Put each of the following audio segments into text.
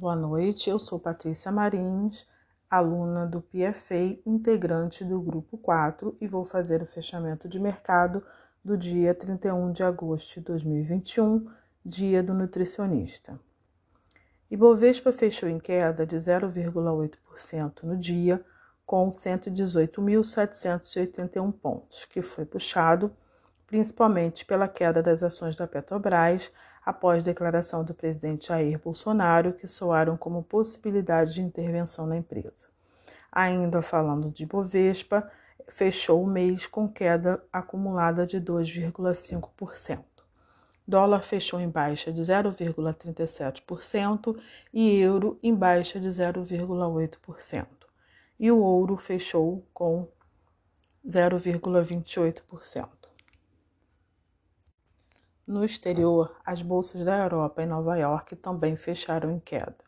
Boa noite, eu sou Patrícia Marins, aluna do PFA, integrante do grupo 4 e vou fazer o fechamento de mercado do dia 31 de agosto de 2021, dia do nutricionista. Ibovespa fechou em queda de 0,8% no dia, com 118.781 pontos, que foi puxado principalmente pela queda das ações da Petrobras após declaração do presidente Jair Bolsonaro, que soaram como possibilidade de intervenção na empresa. Ainda falando de Bovespa, fechou o mês com queda acumulada de 2,5%. Dólar fechou em baixa de 0,37% e euro em baixa de 0,8%. E o ouro fechou com 0,28%. No exterior, as bolsas da Europa e Nova York também fecharam em queda.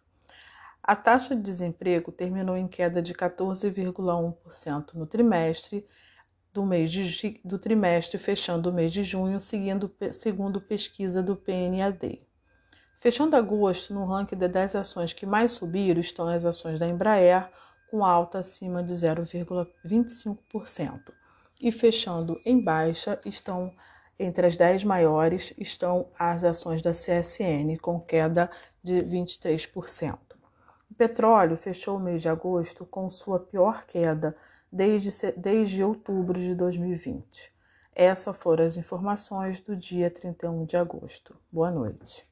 A taxa de desemprego terminou em queda de 14,1% no trimestre do mês de, do trimestre fechando o mês de junho, seguindo, segundo pesquisa do PNAD. Fechando agosto, no ranking de 10 ações que mais subiram estão as ações da Embraer, com alta acima de 0,25%. E fechando em baixa estão entre as 10 maiores estão as ações da CSN, com queda de 23%. O petróleo fechou o mês de agosto com sua pior queda desde, desde outubro de 2020. Essas foram as informações do dia 31 de agosto. Boa noite.